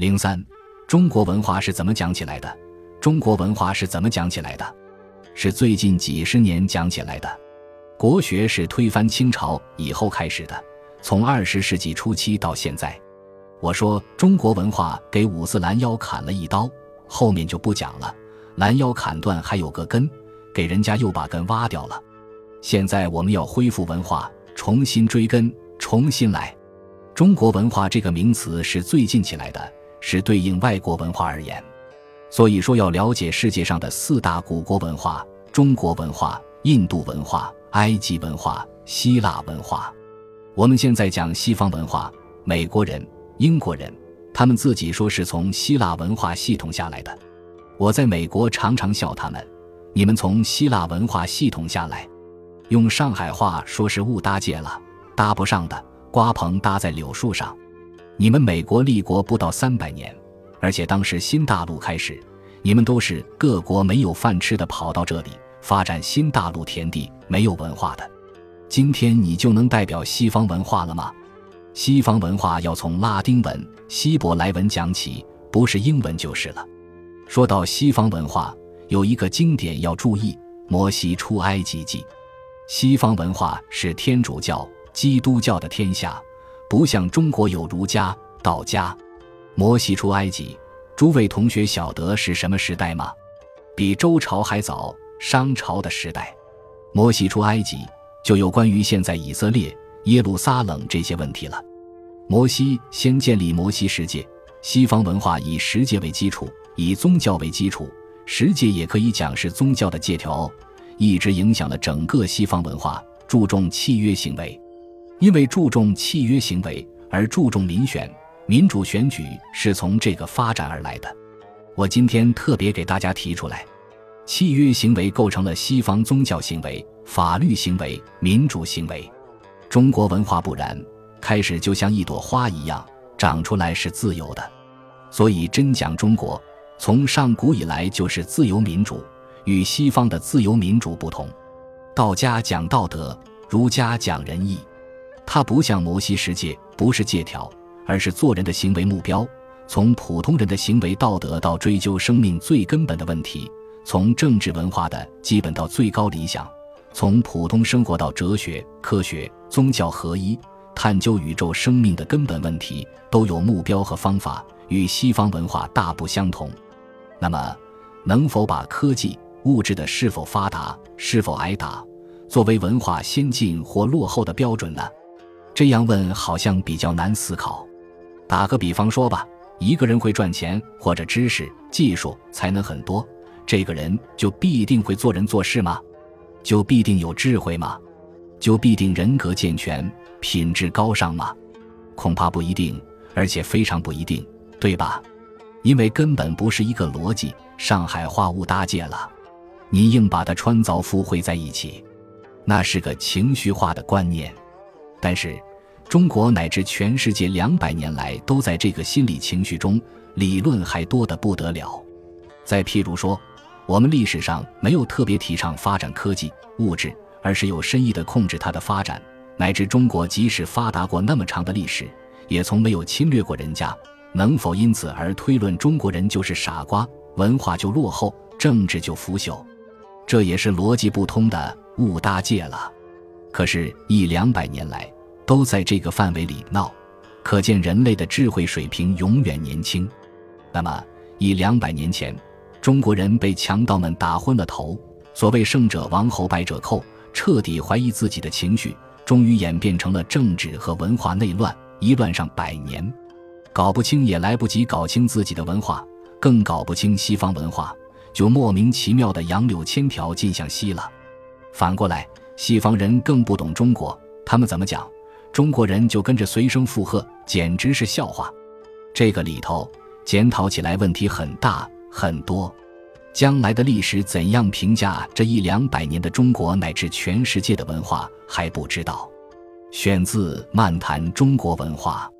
零三，中国文化是怎么讲起来的？中国文化是怎么讲起来的？是最近几十年讲起来的。国学是推翻清朝以后开始的，从二十世纪初期到现在。我说中国文化给五四拦腰砍了一刀，后面就不讲了。拦腰砍断还有个根，给人家又把根挖掉了。现在我们要恢复文化，重新追根，重新来。中国文化这个名词是最近起来的，是对应外国文化而言。所以说，要了解世界上的四大古国文化：中国文化、印度文化、埃及文化、希腊文化。我们现在讲西方文化，美国人、英国人，他们自己说是从希腊文化系统下来的。我在美国常常笑他们：“你们从希腊文化系统下来。”用上海话说是误搭界了，搭不上的瓜棚搭在柳树上。你们美国立国不到三百年，而且当时新大陆开始，你们都是各国没有饭吃的跑到这里发展新大陆田地，没有文化的。今天你就能代表西方文化了吗？西方文化要从拉丁文、希伯来文讲起，不是英文就是了。说到西方文化，有一个经典要注意：摩西出埃及记。西方文化是天主教、基督教的天下，不像中国有儒家、道家。摩西出埃及，诸位同学晓得是什么时代吗？比周朝还早，商朝的时代。摩西出埃及，就有关于现在以色列、耶路撒冷这些问题了。摩西先建立摩西世界，西方文化以十诫为基础，以宗教为基础，十诫也可以讲是宗教的借条。一直影响了整个西方文化，注重契约行为，因为注重契约行为而注重民选、民主选举，是从这个发展而来的。我今天特别给大家提出来，契约行为构成了西方宗教行为、法律行为、民主行为。中国文化不然，开始就像一朵花一样，长出来是自由的。所以真讲中国，从上古以来就是自由民主。与西方的自由民主不同，道家讲道德，儒家讲仁义。它不像摩西十诫，不是借条，而是做人的行为目标。从普通人的行为道德到追究生命最根本的问题，从政治文化的基本到最高理想，从普通生活到哲学、科学、宗教合一，探究宇宙生命的根本问题，都有目标和方法，与西方文化大不相同。那么，能否把科技？物质的是否发达、是否挨打，作为文化先进或落后的标准呢？这样问好像比较难思考。打个比方说吧，一个人会赚钱，或者知识、技术、才能很多，这个人就必定会做人做事吗？就必定有智慧吗？就必定人格健全、品质高尚吗？恐怕不一定，而且非常不一定，对吧？因为根本不是一个逻辑。上海话误搭界了。你硬把它穿凿附会在一起，那是个情绪化的观念。但是，中国乃至全世界两百年来都在这个心理情绪中，理论还多得不得了。再譬如说，我们历史上没有特别提倡发展科技物质，而是有深意的控制它的发展。乃至中国即使发达过那么长的历史，也从没有侵略过人家。能否因此而推论中国人就是傻瓜，文化就落后，政治就腐朽？这也是逻辑不通的误搭界了，可是，一两百年来都在这个范围里闹，可见人类的智慧水平永远年轻。那么，一两百年前，中国人被强盗们打昏了头，所谓胜者王侯败者寇，彻底怀疑自己的情绪，终于演变成了政治和文化内乱，一乱上百年，搞不清也来不及搞清自己的文化，更搞不清西方文化。就莫名其妙的杨柳千条进向西了。反过来，西方人更不懂中国，他们怎么讲，中国人就跟着随声附和，简直是笑话。这个里头检讨起来问题很大很多。将来的历史怎样评价这一两百年的中国乃至全世界的文化还不知道。选自《漫谈中国文化》。